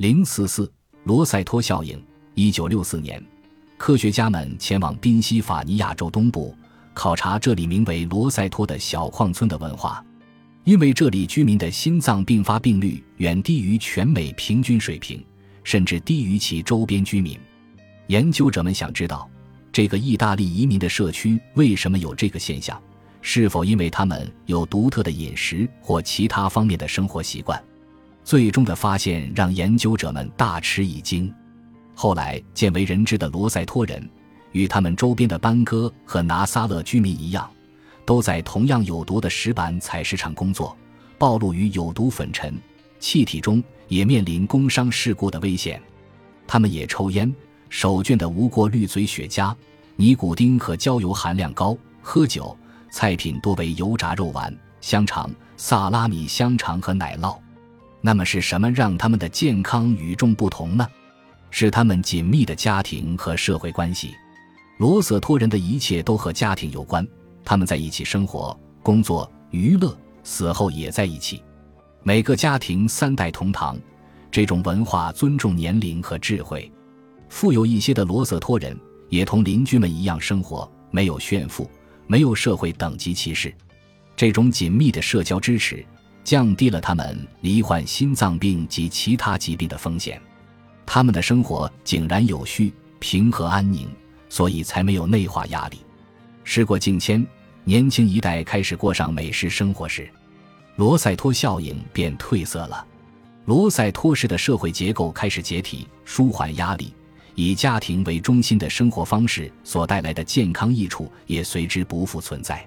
零四四罗塞托效应。一九六四年，科学家们前往宾夕法尼亚州东部，考察这里名为罗塞托的小矿村的文化。因为这里居民的心脏病发病率远低于全美平均水平，甚至低于其周边居民。研究者们想知道，这个意大利移民的社区为什么有这个现象？是否因为他们有独特的饮食或其他方面的生活习惯？最终的发现让研究者们大吃一惊。后来见为人知的罗塞托人，与他们周边的班戈和拿撒勒居民一样，都在同样有毒的石板采石场工作，暴露于有毒粉尘、气体中，也面临工伤事故的危险。他们也抽烟，手绢的无过滤嘴雪茄、尼古丁和焦油含量高，喝酒。菜品多为油炸肉丸、香肠、萨拉米香肠和奶酪。那么是什么让他们的健康与众不同呢？是他们紧密的家庭和社会关系。罗瑟托人的一切都和家庭有关，他们在一起生活、工作、娱乐，死后也在一起。每个家庭三代同堂，这种文化尊重年龄和智慧。富有一些的罗瑟托人也同邻居们一样生活，没有炫富。没有社会等级歧视，这种紧密的社交支持降低了他们罹患心脏病及其他疾病的风险。他们的生活井然有序、平和安宁，所以才没有内化压力。时过境迁，年轻一代开始过上美食生活时，罗塞托效应便褪色了。罗塞托式的社会结构开始解体，舒缓压力。以家庭为中心的生活方式所带来的健康益处也随之不复存在。